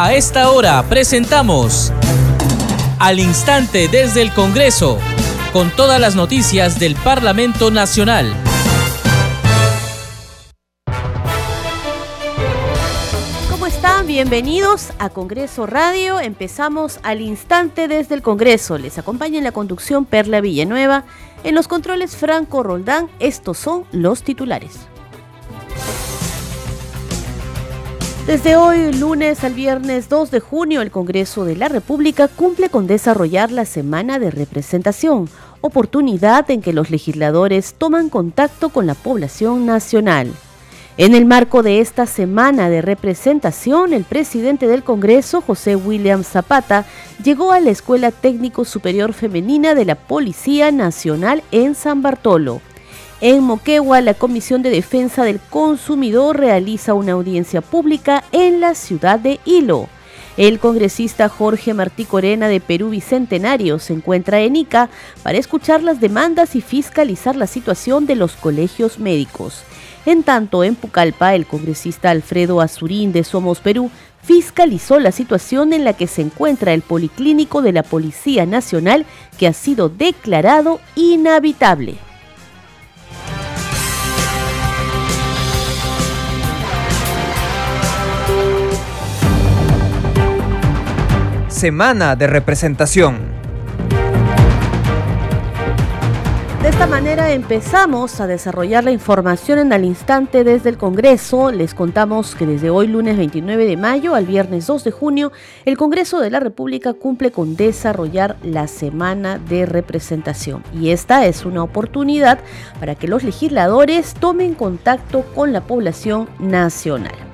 A esta hora presentamos Al Instante desde el Congreso, con todas las noticias del Parlamento Nacional. ¿Cómo están? Bienvenidos a Congreso Radio. Empezamos al instante desde el Congreso. Les acompaña en la conducción Perla Villanueva. En los controles Franco Roldán. Estos son los titulares. Desde hoy, lunes al viernes 2 de junio, el Congreso de la República cumple con desarrollar la Semana de Representación, oportunidad en que los legisladores toman contacto con la población nacional. En el marco de esta semana de representación, el presidente del Congreso, José William Zapata, llegó a la Escuela Técnico Superior Femenina de la Policía Nacional en San Bartolo. En Moquegua, la Comisión de Defensa del Consumidor realiza una audiencia pública en la ciudad de Hilo. El congresista Jorge Martí Corena de Perú Bicentenario se encuentra en Ica para escuchar las demandas y fiscalizar la situación de los colegios médicos. En tanto, en Pucallpa, el congresista Alfredo Azurín de Somos Perú fiscalizó la situación en la que se encuentra el policlínico de la Policía Nacional que ha sido declarado inhabitable. Semana de representación. De esta manera empezamos a desarrollar la información en al instante desde el Congreso. Les contamos que desde hoy lunes 29 de mayo al viernes 2 de junio, el Congreso de la República cumple con desarrollar la semana de representación. Y esta es una oportunidad para que los legisladores tomen contacto con la población nacional.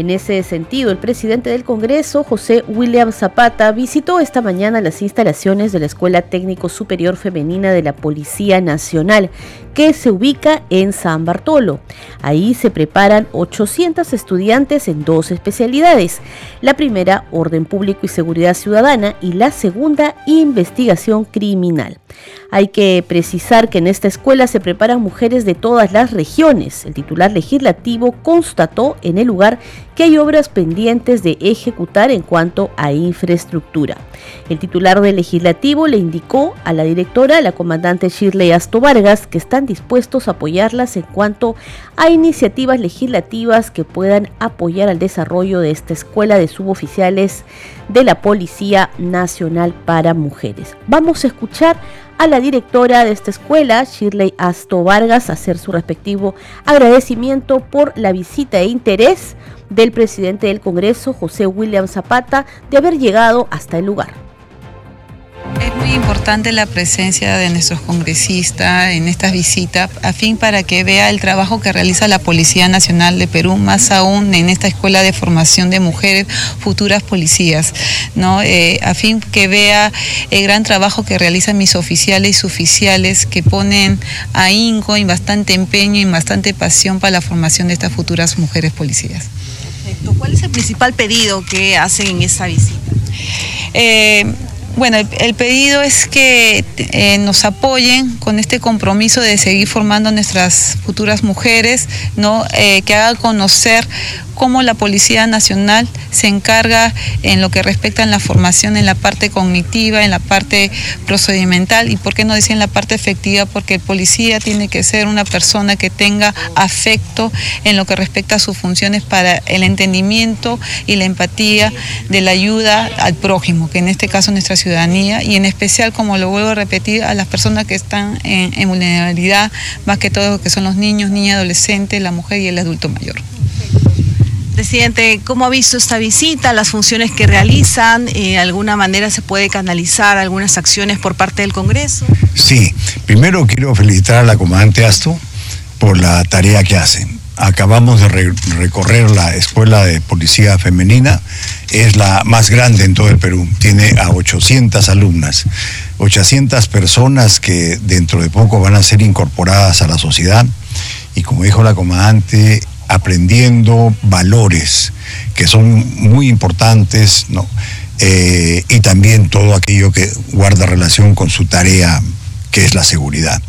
En ese sentido, el presidente del Congreso, José William Zapata, visitó esta mañana las instalaciones de la Escuela Técnico Superior Femenina de la Policía Nacional, que se ubica en San Bartolo. Ahí se preparan 800 estudiantes en dos especialidades. La primera, orden público y seguridad ciudadana, y la segunda, investigación criminal. Hay que precisar que en esta escuela se preparan mujeres de todas las regiones. El titular legislativo constató en el lugar que hay obras pendientes de ejecutar en cuanto a infraestructura. El titular del legislativo le indicó a la directora, la comandante Shirley Asto Vargas, que están dispuestos a apoyarlas en cuanto a iniciativas legislativas que puedan apoyar al desarrollo de esta escuela de suboficiales de la Policía Nacional para Mujeres. Vamos a escuchar a la directora de esta escuela, Shirley Asto Vargas, hacer su respectivo agradecimiento por la visita e interés del presidente del Congreso, José William Zapata, de haber llegado hasta el lugar. Es muy importante la presencia de nuestros congresistas en estas visitas, a fin para que vea el trabajo que realiza la Policía Nacional de Perú, más aún en esta escuela de formación de mujeres futuras policías, ¿no? Eh, a fin que vea el gran trabajo que realizan mis oficiales y suboficiales que ponen ahínco y bastante empeño y bastante pasión para la formación de estas futuras mujeres policías. ¿Cuál es el principal pedido que hacen en esa visita? Eh, bueno, el, pedido es que eh, nos apoyen con este compromiso de seguir formando a nuestras futuras mujeres, ¿no? Eh, que haga conocer cómo la Policía Nacional se encarga en lo que respecta a la formación en la parte cognitiva, en la parte procedimental y por qué no decir en la parte efectiva, porque el policía tiene que ser una persona que tenga afecto en lo que respecta a sus funciones para el entendimiento y la empatía de la ayuda al prójimo, que en este caso nuestra ciudadanía y en especial, como lo vuelvo a repetir, a las personas que están en, vulnerabilidad, más que todo que son los niños, niñas, adolescentes, la mujer y el adulto mayor. Presidente, ¿cómo ha visto esta visita, las funciones que realizan? Eh, ¿De alguna manera se puede canalizar algunas acciones por parte del Congreso? Sí, primero quiero felicitar a la comandante Asto por la tarea que hace. Acabamos de re recorrer la Escuela de Policía Femenina, es la más grande en todo el Perú, tiene a 800 alumnas, 800 personas que dentro de poco van a ser incorporadas a la sociedad y como dijo la comandante, aprendiendo valores que son muy importantes, ¿no? Eh, y también todo aquello que guarda relación con su tarea, que es la seguridad.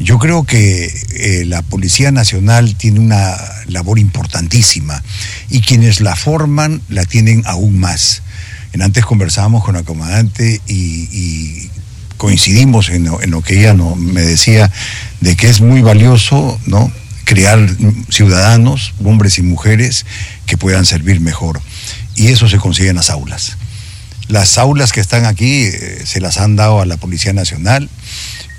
Yo creo que eh, la Policía Nacional tiene una labor importantísima y quienes la forman la tienen aún más. En antes conversábamos con la comandante y, coincidimos en lo, que ella no, me decía de que es muy valioso ¿no? Crear ciudadanos, hombres y mujeres, que puedan servir mejor. Y eso se consigue en las aulas. Las aulas que están aquí eh, se las han dado a la Policía Nacional.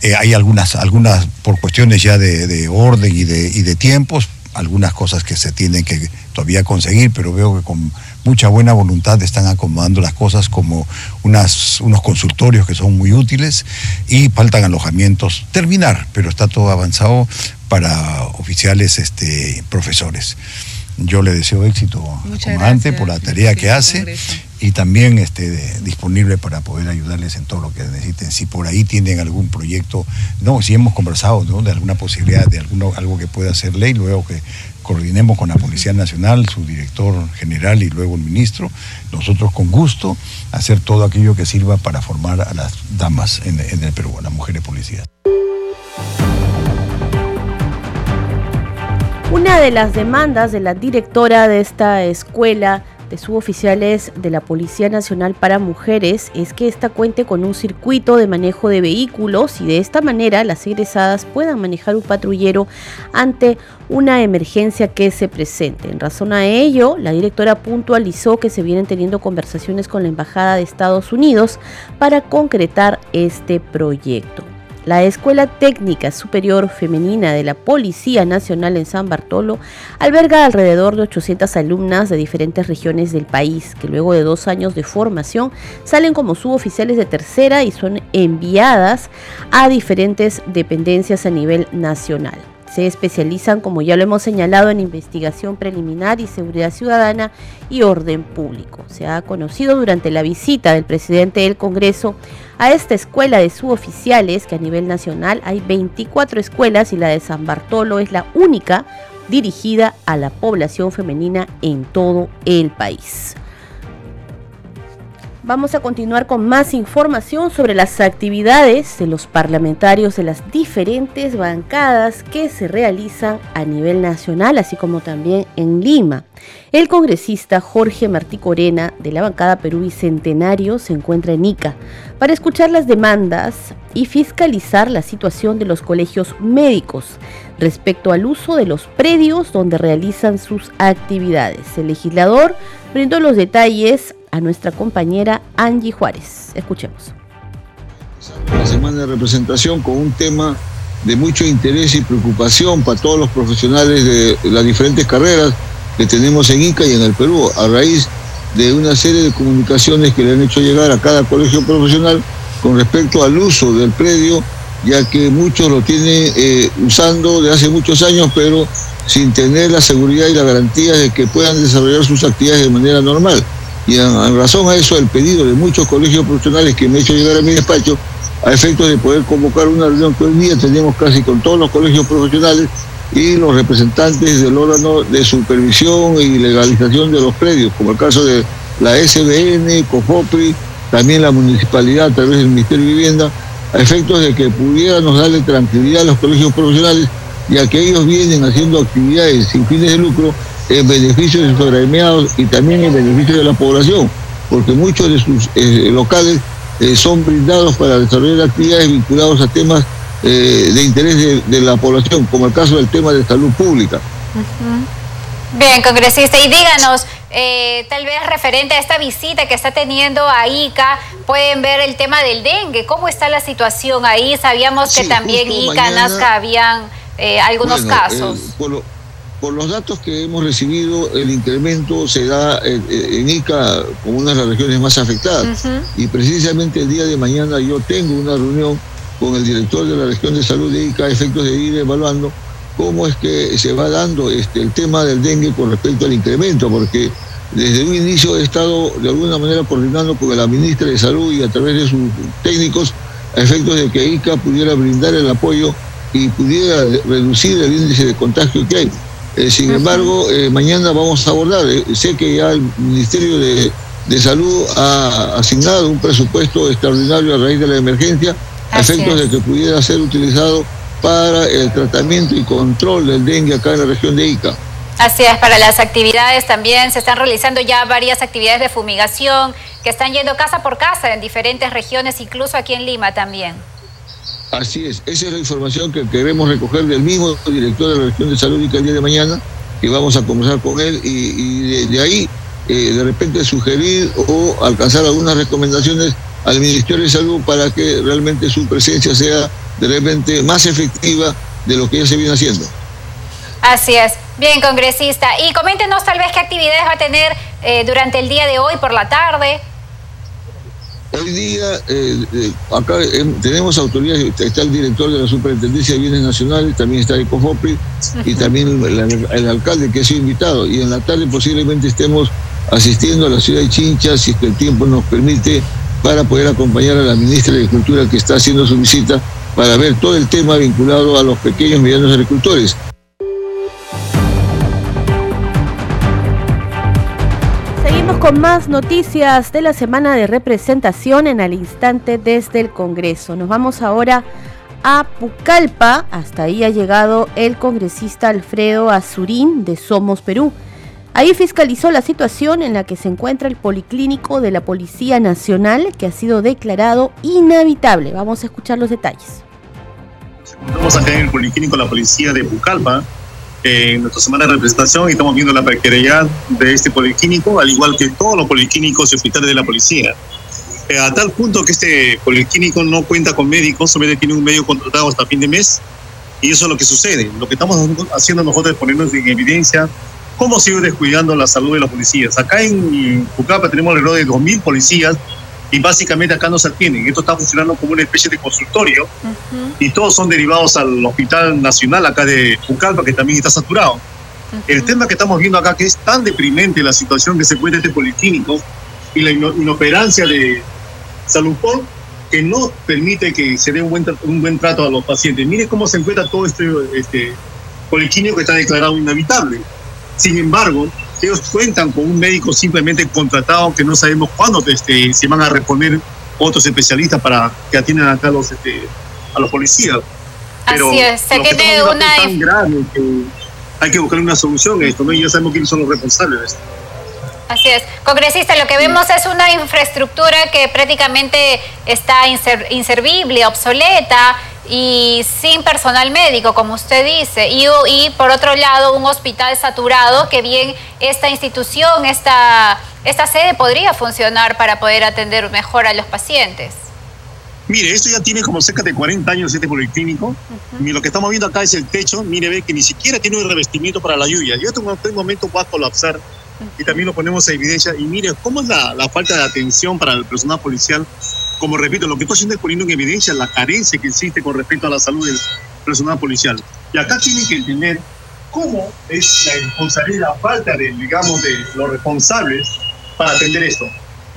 Eh, hay algunas, algunas por cuestiones ya de, orden y de, y de tiempos, algunas cosas que se tienen que todavía conseguir, pero veo que con mucha buena voluntad están acomodando las cosas como unas, unos consultorios que son muy útiles y faltan alojamientos. Terminar, pero está todo avanzado para oficiales este, profesores. Yo le deseo éxito al comandante por la tarea que hace y también este, disponible para poder ayudarles en todo lo que necesiten. Si por ahí tienen algún proyecto, no, si hemos conversado de alguna posibilidad de alguno, algo que pueda ser ley, luego que coordinemos con la Policía Nacional, su director general y luego el ministro, nosotros con gusto hacer todo aquello que sirva para formar a las damas en el Perú, a las mujeres policías. Una de las demandas de la directora de esta escuela de suboficiales de la Policía Nacional para Mujeres es que ésta cuente con un circuito de manejo de vehículos y de esta manera las egresadas puedan manejar un patrullero ante una emergencia que se presente. En razón a ello, la directora puntualizó que se vienen teniendo conversaciones con la Embajada de Estados Unidos para concretar este proyecto. La Escuela Técnica Superior Femenina de la Policía Nacional en San Bartolo alberga alrededor de 800 alumnas de diferentes regiones del país, que luego de dos años de formación salen como suboficiales de tercera y son enviadas a diferentes dependencias a nivel nacional. Se especializan, como ya lo hemos señalado, en investigación preliminar y seguridad ciudadana y orden público. Se ha conocido durante la visita del presidente del Congreso a esta escuela de suboficiales, que a nivel nacional hay 24 escuelas y la de San Bartolo es la única dirigida a la población femenina en todo el país. Vamos a continuar con más información sobre las actividades de los parlamentarios de las diferentes bancadas que se realizan a nivel nacional, así como también en Lima. El congresista Jorge Martí Corena de la bancada Perú Bicentenario se encuentra en Ica para escuchar las demandas y fiscalizar la situación de los colegios médicos respecto al uso de los predios donde realizan sus actividades. El legislador brindó los detalles a nuestra compañera Angie Juárez. Escuchemos. La semana de representación con un tema de mucho interés y preocupación para todos los profesionales de las diferentes carreras que tenemos en Ica y en el Perú, a raíz de una serie de comunicaciones que le han hecho llegar a cada colegio profesional con respecto al uso del predio, ya que muchos lo tienen eh, usando de hace muchos años, pero sin tener la seguridad y la garantía de que puedan desarrollar sus actividades de manera normal. Y en, razón a eso, el pedido de muchos colegios profesionales que me he hecho llegar a mi despacho, a efectos de poder convocar una reunión que hoy día tenemos casi con todos los colegios profesionales y los representantes del órgano de supervisión y legalización de los predios, como el caso de la SBN, COFOPRI, también la municipalidad a través del Ministerio de Vivienda, a efectos de que pudiéramos darle tranquilidad a los colegios profesionales, ya que ellos vienen haciendo actividades sin fines de lucro en beneficio de sus agremiados y también en beneficio de la población, porque muchos de sus eh, locales eh, son brindados para desarrollar actividades vinculadas a temas eh, de interés de, la población, como el caso del tema de salud pública. Bien, congresista, y díganos, tal vez referente a esta visita que está teniendo a ICA, pueden ver el tema del dengue, ¿cómo está la situación ahí? Sabíamos que también ICA, Nazca habían algunos casos. Por los datos que hemos recibido, el incremento se da en, ICA como una de las regiones más afectadas. Y precisamente el día de mañana yo tengo una reunión con el director de la región de salud de ICA a efectos de ir evaluando cómo es que se va dando este, el tema del dengue con respecto al incremento, porque desde un inicio he estado de alguna manera coordinando con la ministra de Salud y a través de sus técnicos a efectos de que ICA pudiera brindar el apoyo y pudiera reducir el índice de contagio que hay. Eh, sin embargo, eh, mañana vamos a abordar. Eh, sé que ya el Ministerio de, Salud ha asignado un presupuesto extraordinario a raíz de la emergencia, a efectos de que pudiera ser utilizado para el tratamiento y control del dengue acá en la región de Ica. Así es, para las actividades también se están realizando ya varias actividades de fumigación que están yendo casa por casa en diferentes regiones, incluso aquí en Lima también. Así es, esa es la información que queremos recoger del mismo director de la región de salud Ica el día de mañana, que vamos a conversar con él y, de, ahí eh, de repente sugerir o alcanzar algunas recomendaciones al Ministerio de Salud para que realmente su presencia sea de repente más efectiva de lo que ya se viene haciendo. Así es. Bien, congresista. Y coméntenos tal vez qué actividades va a tener eh, durante el día de hoy, por la tarde. Hoy día, eh, eh, acá tenemos autoridades, está el director de la Superintendencia de Bienes Nacionales, también está el COFOPRI y también el, alcalde que ha sido invitado. Y en la tarde posiblemente estemos asistiendo a la ciudad de Chincha, si es que el tiempo nos permite, para poder acompañar a la ministra de Agricultura que está haciendo su visita para ver todo el tema vinculado a los pequeños y medianos agricultores. Con más noticias de la semana de representación en al instante desde el Congreso. Nos vamos ahora a Pucallpa. Hasta ahí ha llegado el congresista Alfredo Azurín de Somos Perú. Ahí fiscalizó la situación en la que se encuentra el policlínico de la Policía Nacional que ha sido declarado inhabitable. Vamos a escuchar los detalles. Estamos acá en el Policlínico de la Policía de Pucallpa, en nuestra semana de representación, y estamos viendo la precariedad de este policlínico, al igual que todos los policlínicos y hospitales de la policía. Eh, a tal punto que este policlínico no cuenta con médicos, solamente tiene un medio contratado hasta fin de mes, y eso es lo que sucede. Lo que estamos haciendo nosotros es ponernos en evidencia cómo sigue descuidando la salud de los policías. Acá en Pucallpa tenemos alrededor de 2.000 policías y básicamente acá no se atienden. Esto está funcionando como una especie de consultorio y todos son derivados al Hospital Nacional acá de Pucallpa, que también está saturado. El tema que estamos viendo acá, que es tan deprimente la situación que se encuentra este policlínico y la inoperancia de Salud que no permite que se dé un buen, un buen trato a los pacientes. Mire cómo se encuentra todo este, este policlínico que está declarado inhabitable. Sin embargo, ellos cuentan con un médico simplemente contratado que no sabemos cuándo este, se van a reponer otros especialistas para que atiendan acá a los, este, a los policías. Pero Así es, se tiene una... tan grave que hay que buscar una solución a esto, ¿no? Y ya sabemos quiénes son los responsables de esto. Así es. Congresista, lo que vemos es una infraestructura que prácticamente está inservible, obsoleta y sin personal médico, como usted dice. Y, y, por otro lado, un hospital saturado, que bien esta institución, esta, esta sede podría funcionar para poder atender mejor a los pacientes. Mire, esto ya tiene como cerca de 40 años este policlínico. y Lo que estamos viendo acá es el techo. Mire, ve que ni siquiera tiene un revestimiento para la lluvia. Yo en este momento va a colapsar y también lo ponemos a evidencia. Y mire, ¿cómo es la, la, falta de atención para el personal policial? Como repito, lo que estoy haciendo es poniendo en evidencia la carencia que existe con respecto a la salud del personal policial. Y acá tienen que entender cómo es la responsabilidad, la falta de, digamos, de los responsables para atender esto.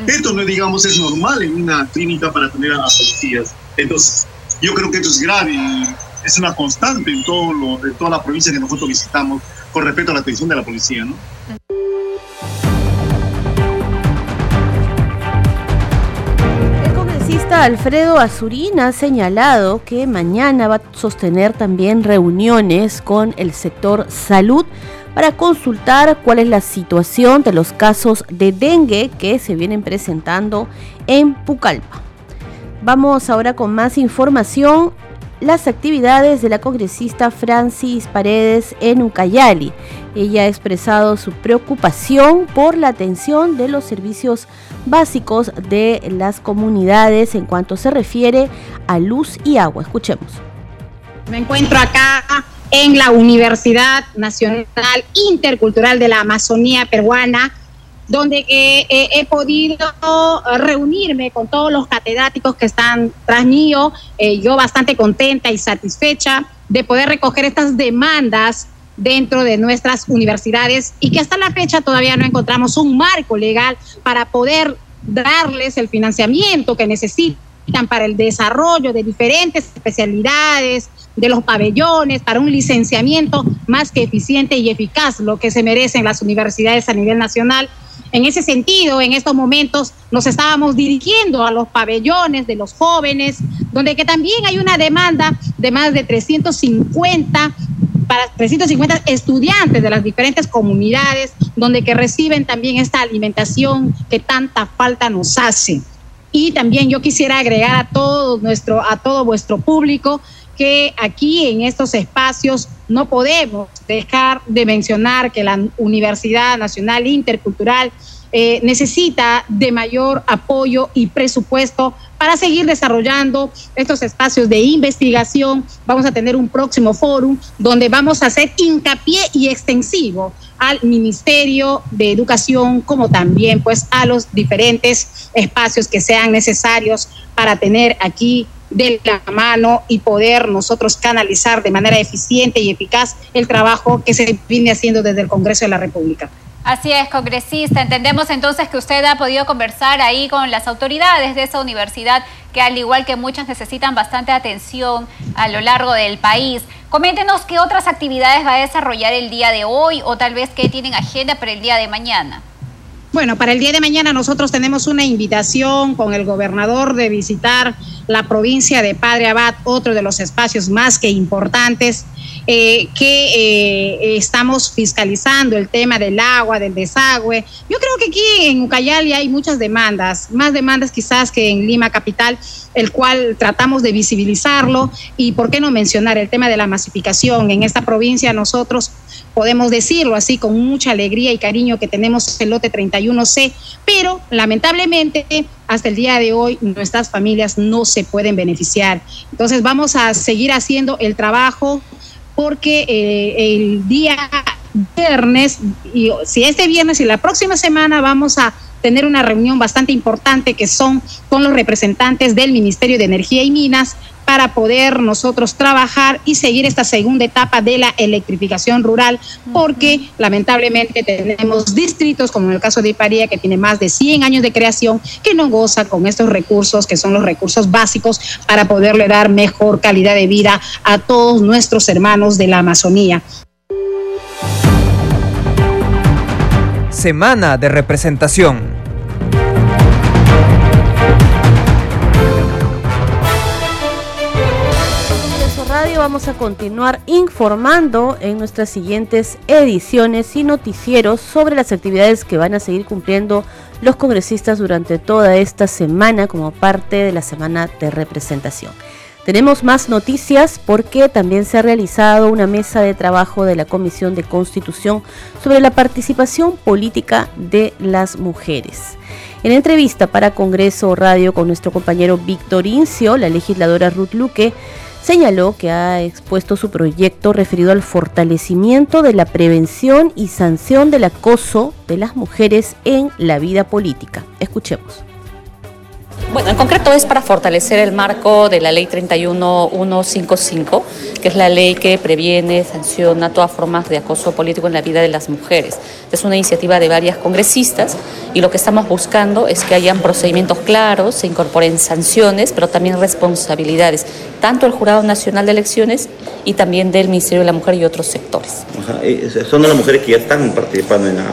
Esto no, digamos, es normal en una clínica para atender a las policías. Entonces, yo creo que esto es grave y es una constante en, todo lo, en toda la provincia que nosotros visitamos con respecto a la atención de la policía, ¿no? Alfredo Azurín ha señalado que mañana va a sostener también reuniones con el sector salud para consultar cuál es la situación de los casos de dengue que se vienen presentando en Pucallpa. Vamos ahora con más información las actividades de la congresista Francis Paredes en Ucayali. Ella ha expresado su preocupación por la atención de los servicios básicos de las comunidades en cuanto se refiere a luz y agua. Escuchemos. Me encuentro acá en la Universidad Nacional Intercultural de la Amazonía Peruana, donde eh, he podido reunirme con todos los catedráticos que están tras mío, eh, yo bastante contenta y satisfecha de poder recoger estas demandas dentro de nuestras universidades y que hasta la fecha todavía no encontramos un marco legal para poder darles el financiamiento que necesitan para el desarrollo de diferentes especialidades, de los pabellones, para un licenciamiento más que eficiente y eficaz, lo que se merecen las universidades a nivel nacional en ese sentido, en estos momentos nos estábamos dirigiendo a los pabellones de los jóvenes, donde que también hay una demanda de más de 350 para 350 estudiantes de las diferentes comunidades donde que reciben también esta alimentación que tanta falta nos hace. Y también yo quisiera agregar a todo nuestro a todo vuestro público que aquí en estos espacios no podemos dejar de mencionar que la Universidad Nacional Intercultural eh, necesita de mayor apoyo y presupuesto para seguir desarrollando estos espacios de investigación. Vamos a tener un próximo foro donde vamos a hacer hincapié y extensivo al Ministerio de Educación como también pues a los diferentes espacios que sean necesarios para tener aquí de la mano y poder nosotros canalizar de manera eficiente y eficaz el trabajo que se viene haciendo desde el Congreso de la República. Así es, congresista. Entendemos entonces que usted ha podido conversar ahí con las autoridades de esa universidad que al igual que muchas necesitan bastante atención a lo largo del país. Coméntenos qué otras actividades va a desarrollar el día de hoy o tal vez qué tienen agenda para el día de mañana. Bueno, para el día de mañana nosotros tenemos una invitación con el gobernador de visitar la provincia de Padre Abad, otro de los espacios más que importantes eh, que eh, estamos fiscalizando el tema del agua, del desagüe. Yo creo que aquí en Ucayali hay muchas demandas, más demandas quizás que en Lima Capital, el cual tratamos de visibilizarlo y por qué no mencionar el tema de la masificación. En esta provincia nosotros podemos decirlo así con mucha alegría y cariño que tenemos el lote 31C, pero lamentablemente hasta el día de hoy nuestras familias no se pueden beneficiar. Entonces vamos a seguir haciendo el trabajo porque eh, el día viernes, y si este viernes y la próxima semana vamos a tener una reunión bastante importante que son con los representantes del Ministerio de Energía y Minas para poder nosotros trabajar y seguir esta segunda etapa de la electrificación rural, porque lamentablemente tenemos distritos, como en el caso de Iparía, que tiene más de 100 años de creación, que no goza con estos recursos, que son los recursos básicos para poderle dar mejor calidad de vida a todos nuestros hermanos de la Amazonía. Semana de representación. Vamos a continuar informando en nuestras siguientes ediciones y noticieros sobre las actividades que van a seguir cumpliendo los congresistas durante toda esta semana como parte de la semana de representación. Tenemos más noticias porque también se ha realizado una mesa de trabajo de la Comisión de Constitución sobre la participación política de las mujeres. En entrevista para Congreso Radio con nuestro compañero Víctor Incio, la legisladora Ruth Luque, señaló que ha expuesto su proyecto referido al fortalecimiento de la prevención y sanción del acoso de las mujeres en la vida política. Escuchemos. Bueno, en concreto es para fortalecer el marco de la ley 31155, que es la ley que previene, sanciona todas formas de acoso político en la vida de las mujeres. Es una iniciativa de varias congresistas y lo que estamos buscando es que hayan procedimientos claros, se incorporen sanciones, pero también responsabilidades, tanto del Jurado Nacional de Elecciones y también del Ministerio de la Mujer y otros sectores. Eh, son las mujeres que ya están participando en la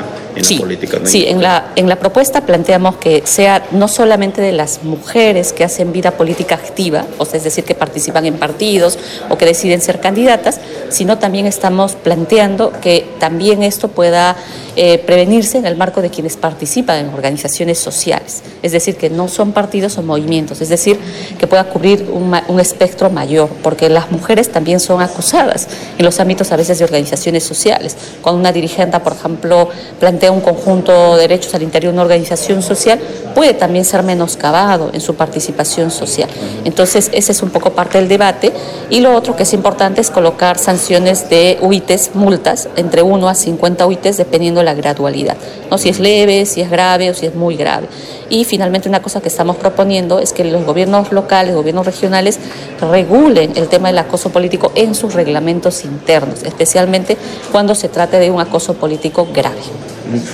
sí, Sí, en la, en la propuesta planteamos que sea no solamente de las mujeres que hacen vida política activa, o sea, es decir, que participan en partidos o que deciden ser candidatas, sino también estamos planteando que también esto pueda eh, prevenirse en el marco de quienes participan en organizaciones sociales, es decir, que no son partidos o movimientos, es decir, que pueda cubrir un, un espectro mayor, porque las mujeres también son acusadas en los ámbitos a veces de organizaciones sociales. Cuando una dirigente, por ejemplo, plantea un conjunto de derechos al interior de una organización social, puede también ser menoscabado en su participación social. Entonces, ese es un poco parte del debate. Y lo otro que es importante es colocar sanciones de UITES, multas, entre 1 a 50 UITES, dependiendo de la gradualidad. ¿no? Si es leve, si es grave o si es muy grave. Y finalmente una cosa que estamos proponiendo es que los gobiernos locales, gobiernos regionales, regulen el tema del acoso político en sus reglamentos internos, especialmente cuando se trate de un acoso político grave.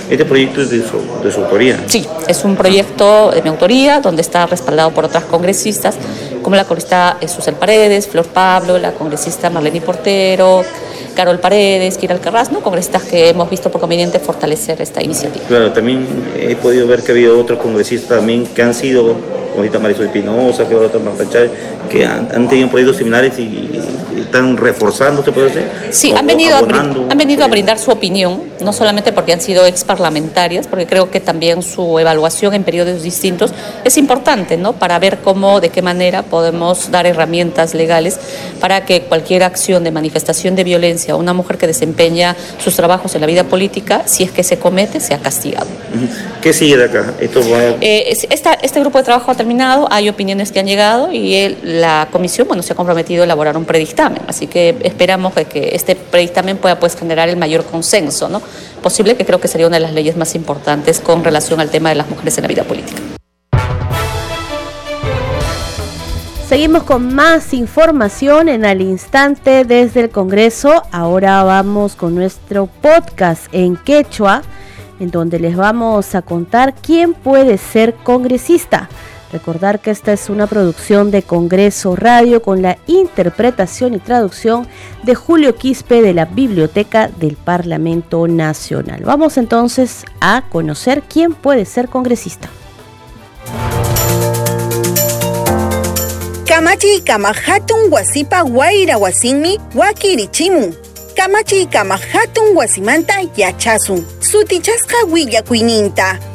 ¿Este proyecto es de su, autoría? Sí, es un proyecto de mi autoría, donde está respaldado por otras congresistas, como la congresista Susel Paredes, Flor Pablo, la congresista Marlene Portero, Carol Paredes, Kira Alcarraz, ¿no? congresistas que hemos visto por conveniente fortalecer esta iniciativa. Claro, también he podido ver que ha habido otros congresistas también que han sido, como ahorita Marisol Espinosa, que que han, tenido proyectos similares y, están reforzando, ¿te puede decir? Sí, han venido, a, han venido a brindar su opinión, no solamente porque han sido ex parlamentarias, porque creo que también su evaluación en periodos distintos es importante, ¿no? Para ver cómo, de qué manera podemos dar herramientas legales para que cualquier acción de manifestación de violencia a una mujer que desempeña sus trabajos en la vida política, si es que se comete, sea castigado. ¿Qué sigue de acá? Esto eh, este grupo de trabajo ha terminado, hay opiniones que han llegado y la comisión bueno, se ha comprometido a elaborar un predictamen, así que esperamos que este predictamen pueda pues, generar el mayor consenso ¿no? posible, que creo que sería una de las leyes más importantes con relación al tema de las mujeres en la vida política. Seguimos con más información en al instante desde el Congreso. Ahora vamos con nuestro podcast en quechua, en donde les vamos a contar quién puede ser congresista. Recordar que esta es una producción de Congreso Radio con la interpretación y traducción de Julio Quispe de la Biblioteca del Parlamento Nacional. Vamos entonces a conocer quién puede ser congresista. Kamachi kama hatun wasipa waira wasinmi wakirichimun. Kamachi kama hatun wasimanta yachasun. Sutichasqa willakuyninta.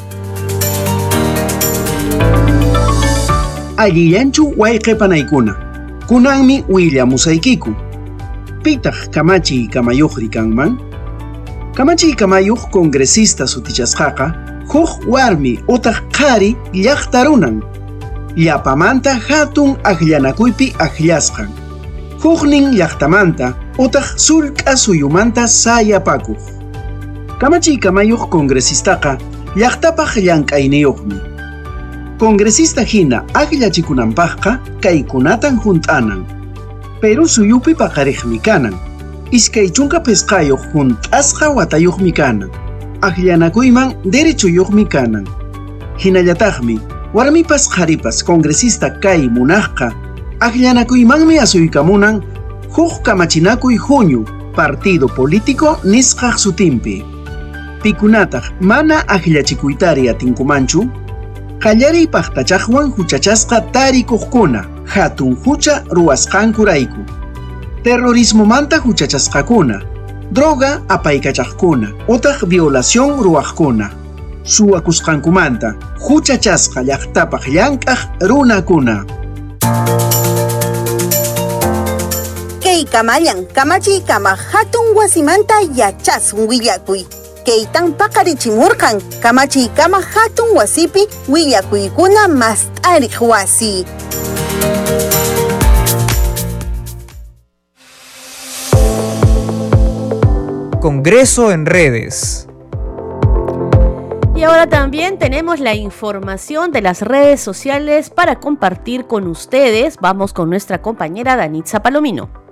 Alliyanchu wayqipanaykuna. Kunanmi willamusaykiku. Pitaq kamachi kamayuqri kanman? Kamachi kamayuq congresista sutichasqaqa huk warmi utaq qari llaqtarunan llapamanta hatun akllanakuypi akllasqan. Huknin llaqtamanta utaq sulk'a suyumanta sayapakuq. Kamachiy kamayuq congresista llaqtapaq llank'ayniyuqmi. Congresista hina akllachikunanpaqqa kaykunatan hunt'anan. Peru suyupi paqariqmi kanan. Iskay chunka pesqayuq hunt'asqa watayuqmi kanan. Akllanakuyman derechuyuqmi kanan. Hinallataqmi Warmipas qharipas congresista kay munaqqa aqllanakuymanmi asuykamunan huk kamachinakuy huñu partido político nisqaq sutinpi. Pikunataq mana aqllachikuytari atinkumanchu qallariy paqtachaqwan huchachasqa tarikuqkuna hatun hucha ruwasqankurayku. Terrorismomanta huchachasqakuna, droga apaykachaqkuna, utaq violación ruwaqkuna. Suwakusqankumanta huchachasqa llaqtapaq llank'aq runakuna. Kay kamallan kamachiykama hatun wasimanta yachasun willakuy kaytan paqarichimurqan kamachiykama hatun wasipi willakuykuna mast'ariq wasi Congreso en redes. Y ahora también tenemos la información de las redes sociales para compartir con ustedes. Vamos con nuestra compañera Danitza Palomino.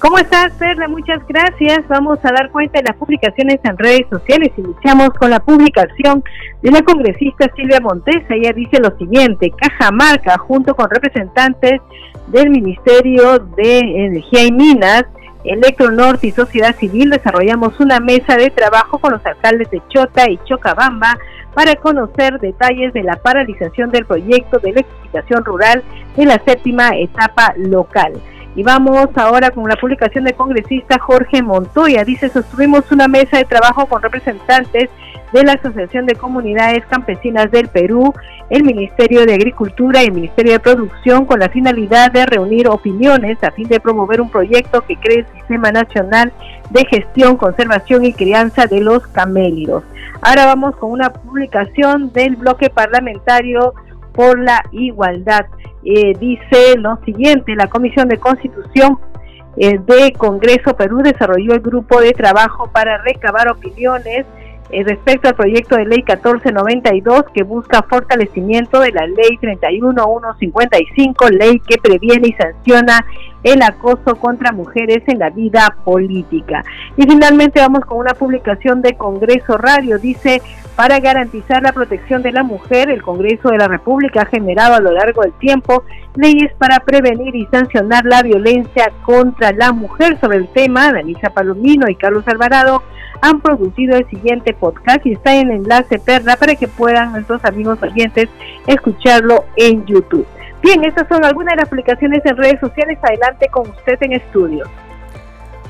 ¿Cómo estás, Perla? Muchas gracias. Vamos a dar cuenta de las publicaciones en redes sociales. Iniciamos con la publicación de la congresista Silvia Montesa. Ella dice lo siguiente, Cajamarca, junto con representantes del Ministerio de Energía y Minas, Electronorte y Sociedad Civil desarrollamos una mesa de trabajo con los alcaldes de Chota y Chocabamba para conocer detalles de la paralización del proyecto de electrificación rural en la séptima etapa local. Y vamos ahora con la publicación del congresista Jorge Montoya. Dice, sostuvimos una mesa de trabajo con representantes de la Asociación de Comunidades Campesinas del Perú, el Ministerio de Agricultura y el Ministerio de Producción con la finalidad de reunir opiniones a fin de promover un proyecto que cree el Sistema Nacional de Gestión, Conservación y Crianza de los Camélidos. Ahora vamos con una publicación del bloque parlamentario por la igualdad. Eh, dice lo siguiente, la Comisión de Constitución eh, de Congreso Perú desarrolló el grupo de trabajo para recabar opiniones eh, respecto al proyecto de ley 1492 que busca fortalecimiento de la ley 31155, ley que previene y sanciona el acoso contra mujeres en la vida política. Y finalmente vamos con una publicación de Congreso Radio. Dice, para garantizar la protección de la mujer, el Congreso de la República ha generado a lo largo del tiempo leyes para prevenir y sancionar la violencia contra la mujer. Sobre el tema, Danisa Palomino y Carlos Alvarado han producido el siguiente podcast y está en el enlace perla para que puedan nuestros amigos oyentes escucharlo en YouTube. Bien, estas son algunas de las publicaciones en redes sociales. Adelante con usted en estudio.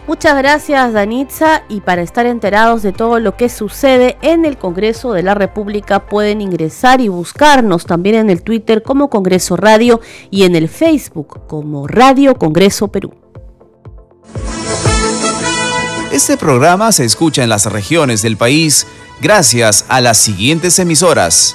Muchas gracias Danitza y para estar enterados de todo lo que sucede en el Congreso de la República pueden ingresar y buscarnos también en el Twitter como Congreso Radio y en el Facebook como Radio Congreso Perú. Este programa se escucha en las regiones del país gracias a las siguientes emisoras.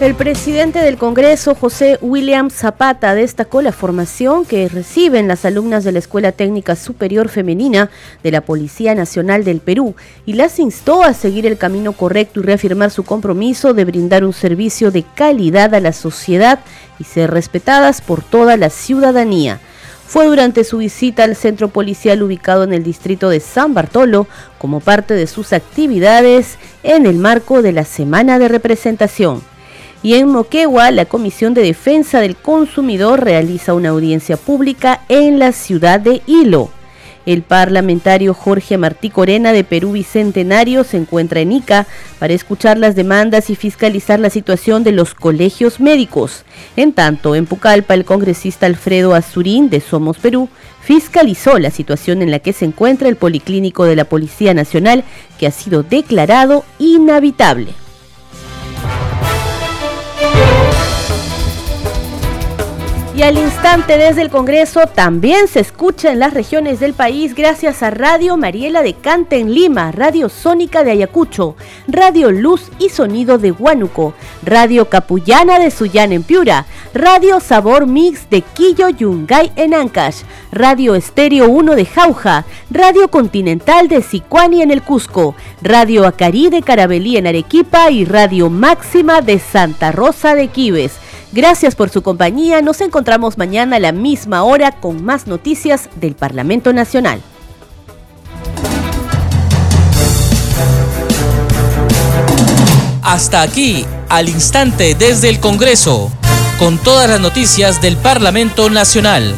El presidente del Congreso, José William Zapata, destacó la formación que reciben las alumnas de la Escuela Técnica Superior Femenina de la Policía Nacional del Perú y las instó a seguir el camino correcto y reafirmar su compromiso de brindar un servicio de calidad a la sociedad y ser respetadas por toda la ciudadanía. Fue durante su visita al centro policial ubicado en el distrito de San Bartolo como parte de sus actividades en el marco de la Semana de Representación y en Moquegua la Comisión de Defensa del Consumidor realiza una audiencia pública en la ciudad de Hilo. El parlamentario Jorge Martí Corena de Perú Bicentenario se encuentra en Ica para escuchar las demandas y fiscalizar la situación de los colegios médicos. En tanto, en Pucallpa, el congresista Alfredo Azurín de Somos Perú fiscalizó la situación en la que se encuentra el Policlínico de la Policía Nacional, que ha sido declarado inhabitable. Y al instante desde el Congreso también se escucha en las regiones del país gracias a Radio Mariela de Cante en Lima, Radio Sónica de Ayacucho, Radio Luz y Sonido de Huánuco, Radio Capullana de Suyán en Piura, Radio Sabor Mix de Quillo Yungay en Ancash, Radio Estéreo 1 de Jauja, Radio Continental de Sicuani en el Cusco, Radio Acarí de Carabelí en Arequipa y Radio Máxima de Santa Rosa de Quibes. Gracias por su compañía. Nos encontramos mañana a la misma hora con más noticias del Parlamento Nacional. Hasta aquí, al instante desde el Congreso, con todas las noticias del Parlamento Nacional.